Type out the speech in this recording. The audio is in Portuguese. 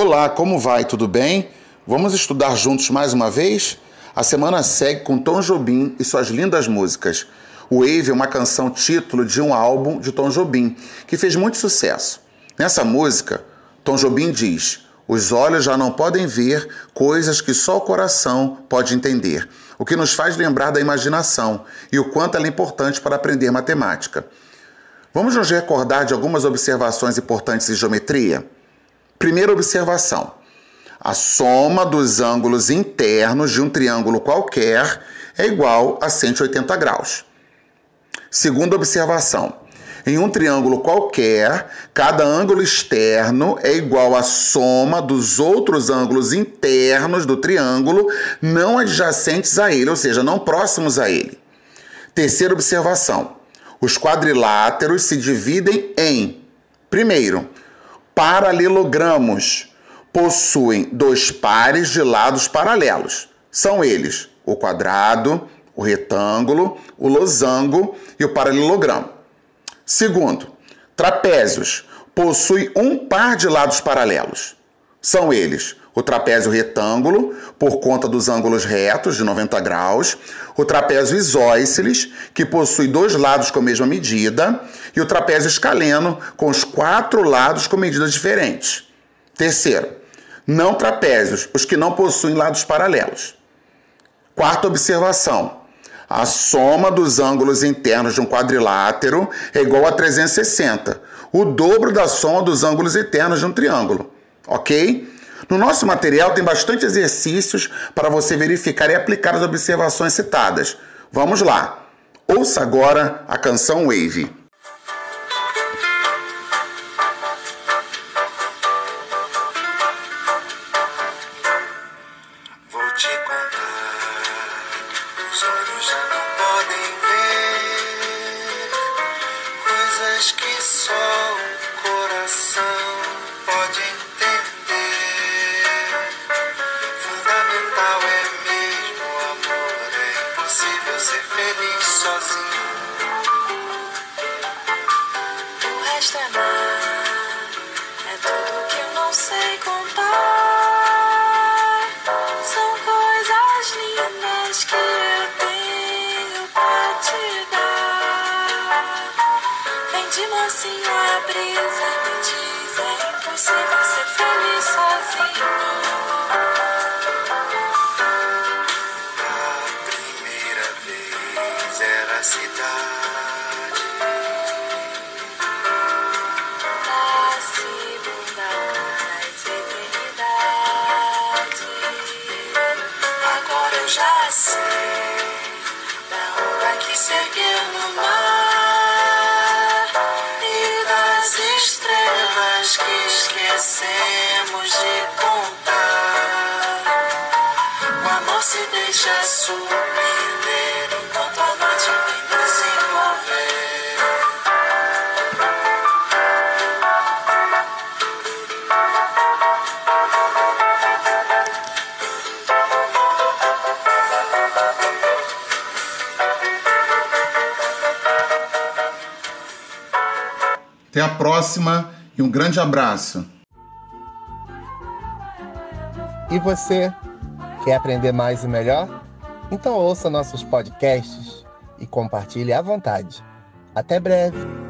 Olá, como vai? Tudo bem? Vamos estudar juntos mais uma vez? A semana segue com Tom Jobim e suas lindas músicas. Wave é uma canção título de um álbum de Tom Jobim, que fez muito sucesso. Nessa música, Tom Jobim diz: Os olhos já não podem ver coisas que só o coração pode entender, o que nos faz lembrar da imaginação e o quanto ela é importante para aprender matemática. Vamos nos recordar de algumas observações importantes de geometria? Primeira observação: a soma dos ângulos internos de um triângulo qualquer é igual a 180 graus. Segunda observação: em um triângulo qualquer, cada ângulo externo é igual à soma dos outros ângulos internos do triângulo não adjacentes a ele, ou seja, não próximos a ele. Terceira observação: os quadriláteros se dividem em, primeiro, paralelogramos possuem dois pares de lados paralelos. São eles o quadrado, o retângulo, o losango e o paralelogramo. Segundo, trapézios possuem um par de lados paralelos. São eles o trapézio retângulo, por conta dos ângulos retos de 90 graus, o trapézio isósceles, que possui dois lados com a mesma medida, e o trapézio escaleno, com os quatro lados com medidas diferentes. Terceiro, não trapézios, os que não possuem lados paralelos. Quarta observação: a soma dos ângulos internos de um quadrilátero é igual a 360, o dobro da soma dos ângulos internos de um triângulo. Ok? No nosso material tem bastante exercícios para você verificar e aplicar as observações citadas. Vamos lá. Ouça agora a canção Wave. De mansinho a brisa me diz: é impossível ser feliz sozinho. A primeira vez era a cidade. Na segunda mais eternidade. Agora eu já sei se deixa surpreender enquanto a noite vem nos envolver. Até a próxima e um grande abraço. E você, quer aprender mais e melhor? Então ouça nossos podcasts e compartilhe à vontade. Até breve!